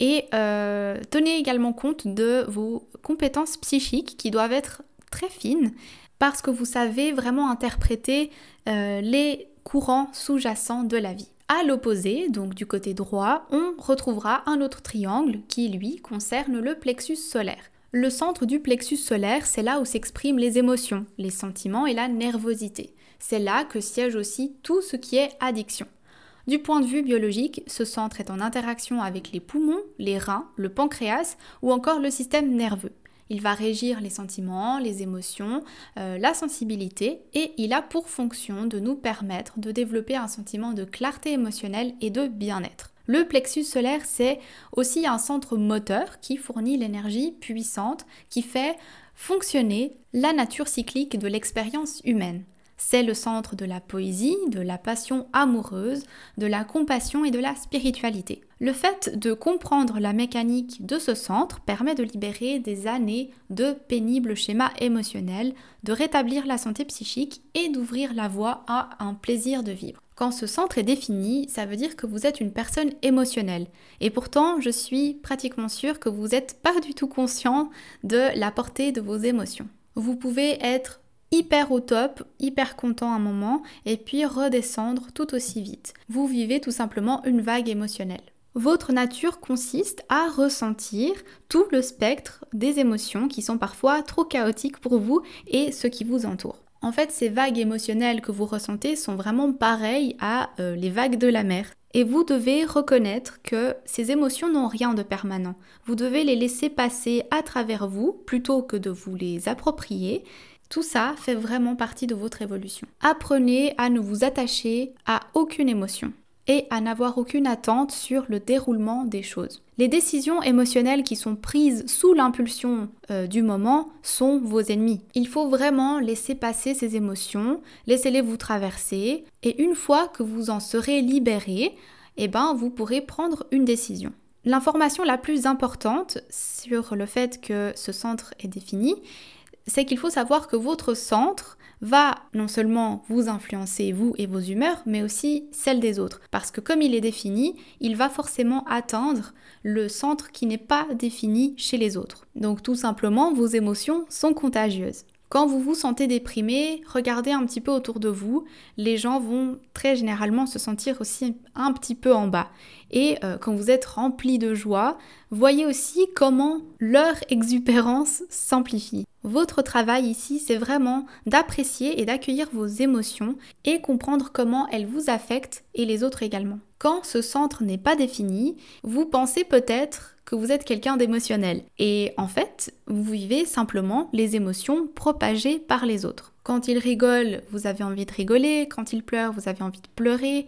Et euh, tenez également compte de vos compétences psychiques qui doivent être très fines parce que vous savez vraiment interpréter euh, les courants sous-jacents de la vie. À l'opposé, donc du côté droit, on retrouvera un autre triangle qui, lui, concerne le plexus solaire. Le centre du plexus solaire, c'est là où s'expriment les émotions, les sentiments et la nervosité. C'est là que siège aussi tout ce qui est addiction. Du point de vue biologique, ce centre est en interaction avec les poumons, les reins, le pancréas ou encore le système nerveux. Il va régir les sentiments, les émotions, euh, la sensibilité et il a pour fonction de nous permettre de développer un sentiment de clarté émotionnelle et de bien-être. Le plexus solaire, c'est aussi un centre moteur qui fournit l'énergie puissante qui fait fonctionner la nature cyclique de l'expérience humaine. C'est le centre de la poésie, de la passion amoureuse, de la compassion et de la spiritualité. Le fait de comprendre la mécanique de ce centre permet de libérer des années de pénibles schémas émotionnels, de rétablir la santé psychique et d'ouvrir la voie à un plaisir de vivre. Quand ce centre est défini, ça veut dire que vous êtes une personne émotionnelle. Et pourtant, je suis pratiquement sûre que vous n'êtes pas du tout conscient de la portée de vos émotions. Vous pouvez être hyper au top, hyper content un moment, et puis redescendre tout aussi vite. Vous vivez tout simplement une vague émotionnelle. Votre nature consiste à ressentir tout le spectre des émotions qui sont parfois trop chaotiques pour vous et ce qui vous entoure. En fait, ces vagues émotionnelles que vous ressentez sont vraiment pareilles à euh, les vagues de la mer. Et vous devez reconnaître que ces émotions n'ont rien de permanent. Vous devez les laisser passer à travers vous plutôt que de vous les approprier tout ça fait vraiment partie de votre évolution. Apprenez à ne vous attacher à aucune émotion et à n'avoir aucune attente sur le déroulement des choses. Les décisions émotionnelles qui sont prises sous l'impulsion euh, du moment sont vos ennemis. Il faut vraiment laisser passer ces émotions, laissez-les vous traverser, et une fois que vous en serez libéré, eh ben, vous pourrez prendre une décision. L'information la plus importante sur le fait que ce centre est défini, c'est qu'il faut savoir que votre centre va non seulement vous influencer, vous et vos humeurs, mais aussi celles des autres. Parce que comme il est défini, il va forcément atteindre le centre qui n'est pas défini chez les autres. Donc tout simplement, vos émotions sont contagieuses. Quand vous vous sentez déprimé, regardez un petit peu autour de vous. Les gens vont très généralement se sentir aussi un petit peu en bas. Et euh, quand vous êtes rempli de joie, voyez aussi comment leur exubérance s'amplifie. Votre travail ici, c'est vraiment d'apprécier et d'accueillir vos émotions et comprendre comment elles vous affectent et les autres également. Quand ce centre n'est pas défini, vous pensez peut-être que vous êtes quelqu'un d'émotionnel. Et en fait, vous vivez simplement les émotions propagées par les autres. Quand ils rigolent, vous avez envie de rigoler. Quand ils pleurent, vous avez envie de pleurer.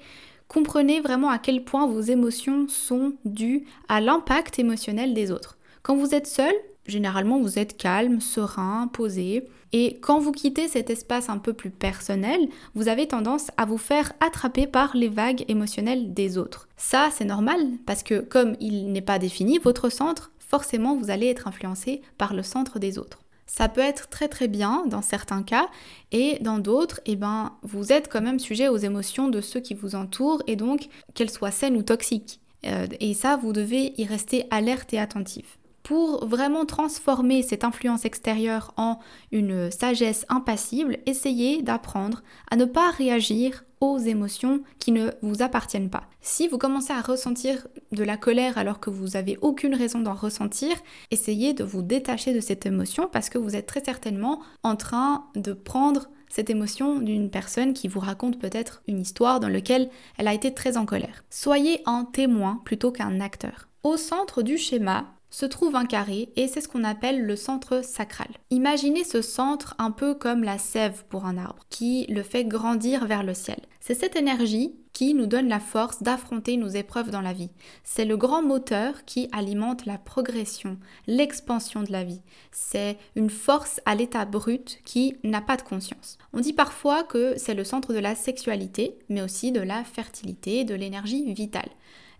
Comprenez vraiment à quel point vos émotions sont dues à l'impact émotionnel des autres. Quand vous êtes seul, généralement vous êtes calme, serein, posé. Et quand vous quittez cet espace un peu plus personnel, vous avez tendance à vous faire attraper par les vagues émotionnelles des autres. Ça, c'est normal parce que comme il n'est pas défini, votre centre, forcément vous allez être influencé par le centre des autres. ça peut être très très bien dans certains cas et dans d'autres, eh ben, vous êtes quand même sujet aux émotions de ceux qui vous entourent et donc qu'elles soient saines ou toxiques. Euh, et ça, vous devez y rester alerte et attentif pour vraiment transformer cette influence extérieure en une sagesse impassible, essayez d'apprendre à ne pas réagir aux émotions qui ne vous appartiennent pas. Si vous commencez à ressentir de la colère alors que vous n'avez aucune raison d'en ressentir, essayez de vous détacher de cette émotion parce que vous êtes très certainement en train de prendre cette émotion d'une personne qui vous raconte peut-être une histoire dans laquelle elle a été très en colère. Soyez un témoin plutôt qu'un acteur. Au centre du schéma, se trouve un carré et c'est ce qu'on appelle le centre sacral. Imaginez ce centre un peu comme la sève pour un arbre qui le fait grandir vers le ciel. C'est cette énergie qui nous donne la force d'affronter nos épreuves dans la vie. C'est le grand moteur qui alimente la progression, l'expansion de la vie. C'est une force à l'état brut qui n'a pas de conscience. On dit parfois que c'est le centre de la sexualité, mais aussi de la fertilité, de l'énergie vitale.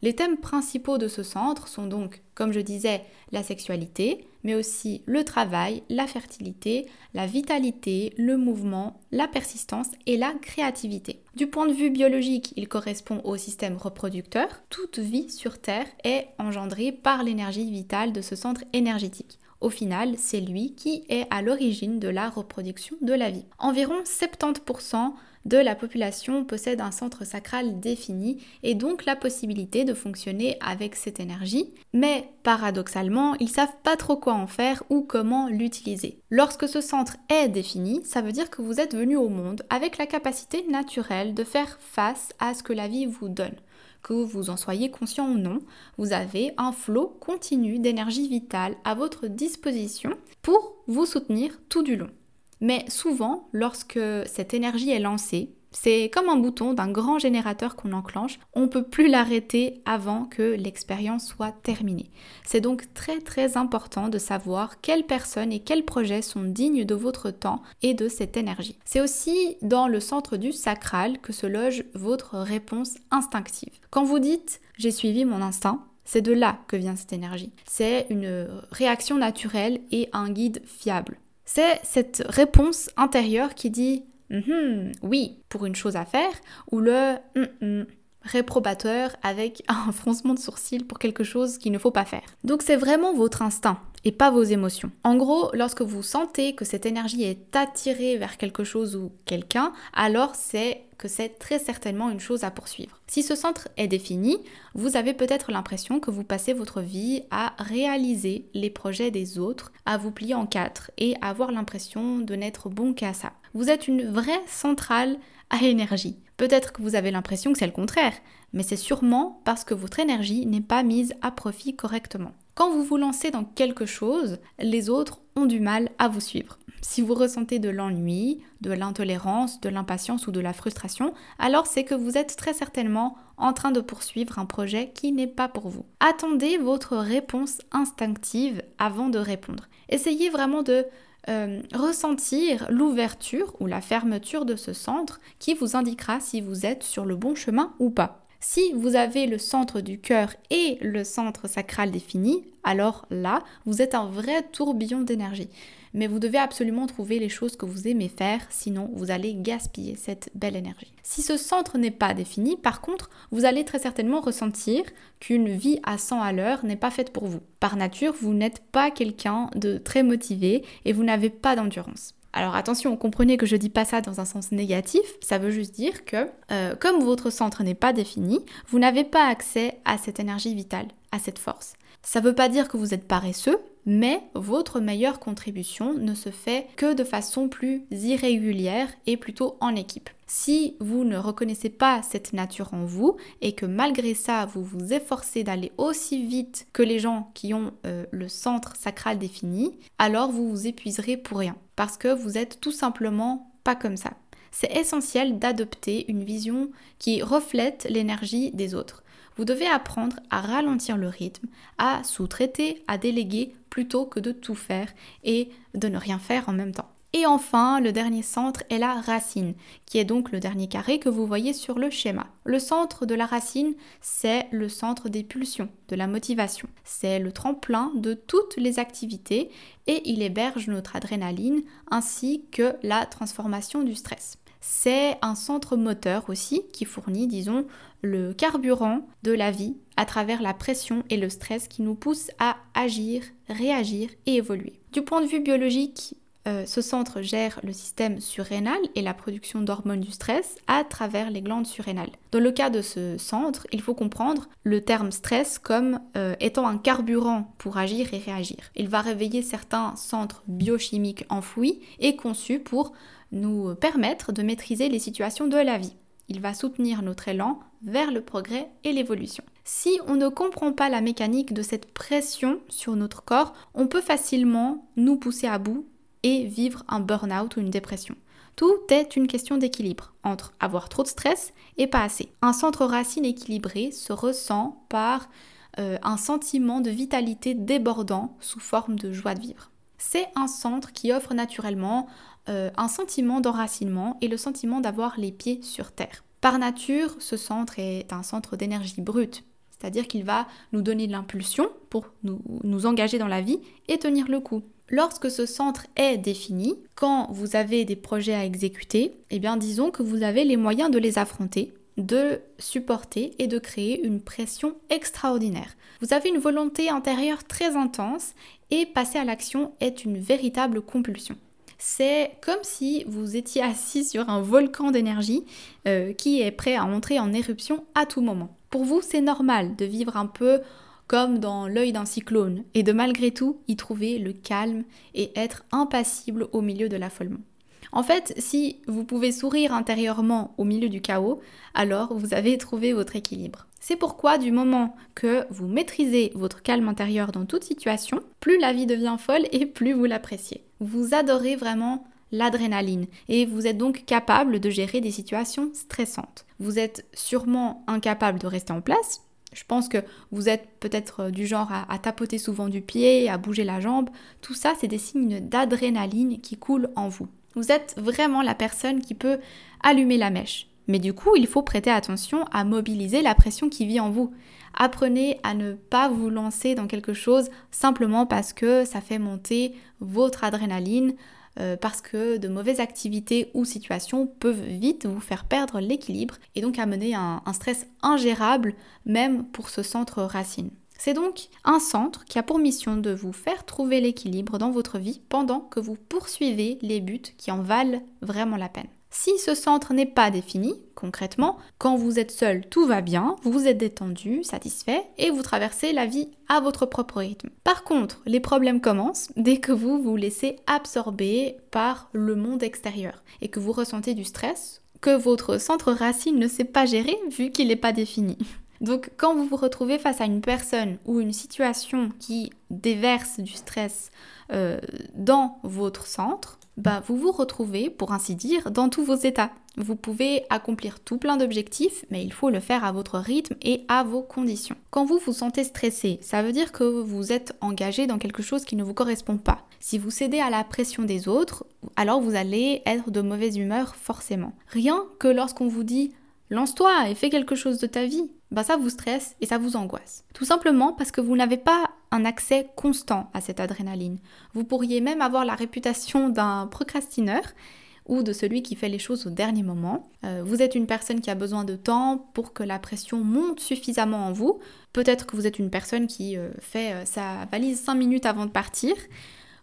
Les thèmes principaux de ce centre sont donc, comme je disais, la sexualité, mais aussi le travail, la fertilité, la vitalité, le mouvement, la persistance et la créativité. Du point de vue biologique, il correspond au système reproducteur. Toute vie sur Terre est engendrée par l'énergie vitale de ce centre énergétique. Au final, c'est lui qui est à l'origine de la reproduction de la vie. Environ 70% de la population possède un centre sacral défini et donc la possibilité de fonctionner avec cette énergie, mais paradoxalement, ils savent pas trop quoi en faire ou comment l'utiliser. Lorsque ce centre est défini, ça veut dire que vous êtes venu au monde avec la capacité naturelle de faire face à ce que la vie vous donne. Que vous en soyez conscient ou non, vous avez un flot continu d'énergie vitale à votre disposition pour vous soutenir tout du long. Mais souvent, lorsque cette énergie est lancée, c'est comme un bouton d'un grand générateur qu'on enclenche, on ne peut plus l'arrêter avant que l'expérience soit terminée. C'est donc très très important de savoir quelles personnes et quels projets sont dignes de votre temps et de cette énergie. C'est aussi dans le centre du sacral que se loge votre réponse instinctive. Quand vous dites j'ai suivi mon instinct, c'est de là que vient cette énergie. C'est une réaction naturelle et un guide fiable. C'est cette réponse intérieure qui dit mm-hmm, oui pour une chose à faire ou le mm-mm, réprobateur avec un froncement de sourcil pour quelque chose qu'il ne faut pas faire. Donc c'est vraiment votre instinct et pas vos émotions. En gros, lorsque vous sentez que cette énergie est attirée vers quelque chose ou quelqu'un, alors c'est que c'est très certainement une chose à poursuivre. Si ce centre est défini, vous avez peut-être l'impression que vous passez votre vie à réaliser les projets des autres, à vous plier en quatre et à avoir l'impression de n'être bon qu'à ça. Vous êtes une vraie centrale à énergie. Peut-être que vous avez l'impression que c'est le contraire, mais c'est sûrement parce que votre énergie n'est pas mise à profit correctement. Quand vous vous lancez dans quelque chose, les autres ont du mal à vous suivre. Si vous ressentez de l'ennui, de l'intolérance, de l'impatience ou de la frustration, alors c'est que vous êtes très certainement en train de poursuivre un projet qui n'est pas pour vous. Attendez votre réponse instinctive avant de répondre. Essayez vraiment de euh, ressentir l'ouverture ou la fermeture de ce centre qui vous indiquera si vous êtes sur le bon chemin ou pas. Si vous avez le centre du cœur et le centre sacral défini, alors là, vous êtes un vrai tourbillon d'énergie. Mais vous devez absolument trouver les choses que vous aimez faire, sinon vous allez gaspiller cette belle énergie. Si ce centre n'est pas défini, par contre, vous allez très certainement ressentir qu'une vie à 100 à l'heure n'est pas faite pour vous. Par nature, vous n'êtes pas quelqu'un de très motivé et vous n'avez pas d'endurance. Alors attention, comprenez que je dis pas ça dans un sens négatif, ça veut juste dire que euh, comme votre centre n'est pas défini, vous n'avez pas accès à cette énergie vitale, à cette force. Ça veut pas dire que vous êtes paresseux, mais votre meilleure contribution ne se fait que de façon plus irrégulière et plutôt en équipe. Si vous ne reconnaissez pas cette nature en vous et que malgré ça vous vous efforcez d'aller aussi vite que les gens qui ont euh, le centre sacral défini, alors vous vous épuiserez pour rien parce que vous êtes tout simplement pas comme ça. C'est essentiel d'adopter une vision qui reflète l'énergie des autres. Vous devez apprendre à ralentir le rythme, à sous-traiter, à déléguer plutôt que de tout faire et de ne rien faire en même temps. Et enfin, le dernier centre est la racine, qui est donc le dernier carré que vous voyez sur le schéma. Le centre de la racine, c'est le centre des pulsions, de la motivation. C'est le tremplin de toutes les activités et il héberge notre adrénaline ainsi que la transformation du stress. C'est un centre moteur aussi qui fournit, disons, le carburant de la vie à travers la pression et le stress qui nous poussent à agir, réagir et évoluer. Du point de vue biologique, euh, ce centre gère le système surrénal et la production d'hormones du stress à travers les glandes surrénales. Dans le cas de ce centre, il faut comprendre le terme stress comme euh, étant un carburant pour agir et réagir. Il va réveiller certains centres biochimiques enfouis et conçus pour nous permettre de maîtriser les situations de la vie. Il va soutenir notre élan vers le progrès et l'évolution. Si on ne comprend pas la mécanique de cette pression sur notre corps, on peut facilement nous pousser à bout et vivre un burn-out ou une dépression. Tout est une question d'équilibre entre avoir trop de stress et pas assez. Un centre racine équilibré se ressent par euh, un sentiment de vitalité débordant sous forme de joie de vivre. C'est un centre qui offre naturellement euh, un sentiment d'enracinement et le sentiment d'avoir les pieds sur terre. Par nature, ce centre est un centre d'énergie brute, c'est-à-dire qu'il va nous donner de l'impulsion pour nous, nous engager dans la vie et tenir le coup. Lorsque ce centre est défini, quand vous avez des projets à exécuter, eh bien disons que vous avez les moyens de les affronter, de supporter et de créer une pression extraordinaire. Vous avez une volonté intérieure très intense et passer à l'action est une véritable compulsion. C'est comme si vous étiez assis sur un volcan d'énergie euh, qui est prêt à entrer en éruption à tout moment. Pour vous, c'est normal de vivre un peu comme dans l'œil d'un cyclone, et de malgré tout y trouver le calme et être impassible au milieu de l'affolement. En fait, si vous pouvez sourire intérieurement au milieu du chaos, alors vous avez trouvé votre équilibre. C'est pourquoi du moment que vous maîtrisez votre calme intérieur dans toute situation, plus la vie devient folle et plus vous l'appréciez. Vous adorez vraiment l'adrénaline et vous êtes donc capable de gérer des situations stressantes. Vous êtes sûrement incapable de rester en place je pense que vous êtes peut-être euh, du genre à, tapoter souvent du pied, à bouger la jambe. Tout ça, c'est des signes d'adrénaline qui coulent en vous. Vous êtes vraiment la personne qui peut allumer la mèche. Mais du coup, il faut prêter attention à mobiliser la pression qui vit en vous. Apprenez à ne pas vous lancer dans quelque chose simplement parce que ça fait monter votre adrénaline, euh, parce que de mauvaises activités ou situations peuvent vite vous faire perdre l'équilibre et donc amener un, un stress ingérable même pour ce centre racine. C'est donc un centre qui a pour mission de vous faire trouver l'équilibre dans votre vie pendant que vous poursuivez les buts qui en valent vraiment la peine. Si ce centre n'est pas défini, concrètement, quand vous êtes seul, tout va bien, vous êtes détendu, satisfait, et vous traversez la vie à votre propre rythme. Par contre, les problèmes commencent dès que vous vous laissez absorber par le monde extérieur et que vous ressentez du stress, que votre centre racine ne sait pas gérer vu qu'il n'est pas défini. Donc quand vous vous retrouvez face à une personne ou une situation qui déverse du stress euh, dans votre centre, bah, vous vous retrouvez, pour ainsi dire, dans tous vos états. Vous pouvez accomplir tout plein d'objectifs, mais il faut le faire à votre rythme et à vos conditions. Quand vous vous sentez stressé, ça veut dire que vous êtes engagé dans quelque chose qui ne vous correspond pas. Si vous cédez à la pression des autres, alors vous allez être de mauvaise humeur forcément. Rien que lorsqu'on vous dit lance-toi et fais quelque chose de ta vie, bah ça vous stresse et ça vous angoisse. Tout simplement parce que vous n'avez pas un accès constant à cette adrénaline. Vous pourriez même avoir la réputation d'un procrastineur ou de celui qui fait les choses au dernier moment. Euh, vous êtes une personne qui a besoin de temps pour que la pression monte suffisamment en vous. Peut-être que vous êtes une personne qui euh, fait euh, sa valise 5 minutes avant de partir.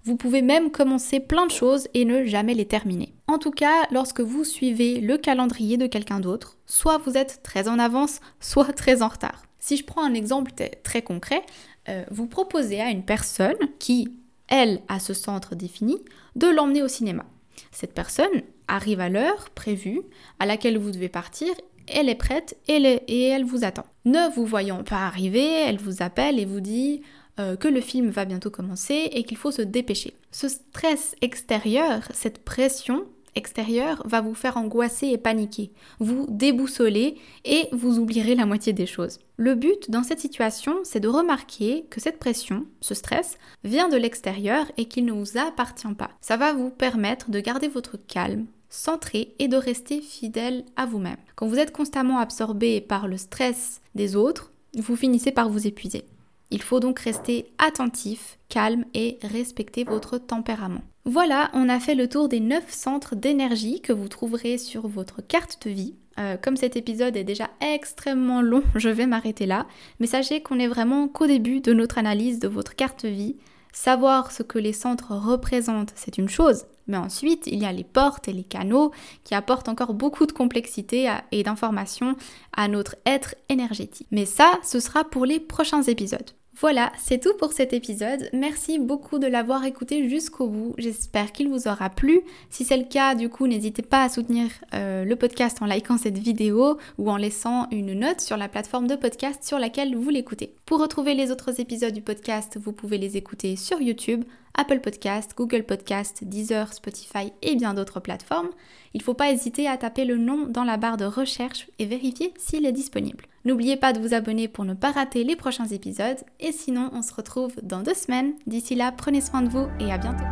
Vous pouvez même commencer plein de choses et ne jamais les terminer. En tout cas, lorsque vous suivez le calendrier de quelqu'un d'autre, soit vous êtes très en avance, soit très en retard. Si je prends un exemple très concret, euh, vous proposez à une personne qui, elle, a ce centre défini, de l'emmener au cinéma. Cette personne arrive à l'heure prévue à laquelle vous devez partir, elle est prête et elle vous attend. Ne vous voyant pas arriver, elle vous appelle et vous dit euh, que le film va bientôt commencer et qu'il faut se dépêcher. Ce stress extérieur, cette pression, extérieur va vous faire angoisser et paniquer, vous déboussoler et vous oublierez la moitié des choses. Le but dans cette situation, c'est de remarquer que cette pression, ce stress, vient de l'extérieur et qu'il ne vous appartient pas. Ça va vous permettre de garder votre calme, centré et de rester fidèle à vous-même. Quand vous êtes constamment absorbé par le stress des autres, vous finissez par vous épuiser. Il faut donc rester attentif, calme et respecter votre tempérament. Voilà, on a fait le tour des 9 centres d'énergie que vous trouverez sur votre carte de vie. Euh, comme cet épisode est déjà extrêmement long, je vais m'arrêter là. Mais sachez qu'on est vraiment qu'au début de notre analyse de votre carte de vie. Savoir ce que les centres représentent, c'est une chose, mais ensuite, il y a les portes et les canaux qui apportent encore beaucoup de complexité et d'informations à notre être énergétique. Mais ça, ce sera pour les prochains épisodes. Voilà, c'est tout pour cet épisode. Merci beaucoup de l'avoir écouté jusqu'au bout. J'espère qu'il vous aura plu. Si c'est le cas, du coup, n'hésitez pas à soutenir euh, le podcast en likant cette vidéo ou en laissant une note sur la plateforme de podcast sur laquelle vous l'écoutez. Pour retrouver les autres épisodes du podcast, vous pouvez les écouter sur YouTube, Apple Podcast, Google Podcast, Deezer, Spotify et bien d'autres plateformes. Il ne faut pas hésiter à taper le nom dans la barre de recherche et vérifier s'il est disponible. N'oubliez pas de vous abonner pour ne pas rater les prochains épisodes et sinon on se retrouve dans deux semaines. D'ici là, prenez soin de vous et à bientôt.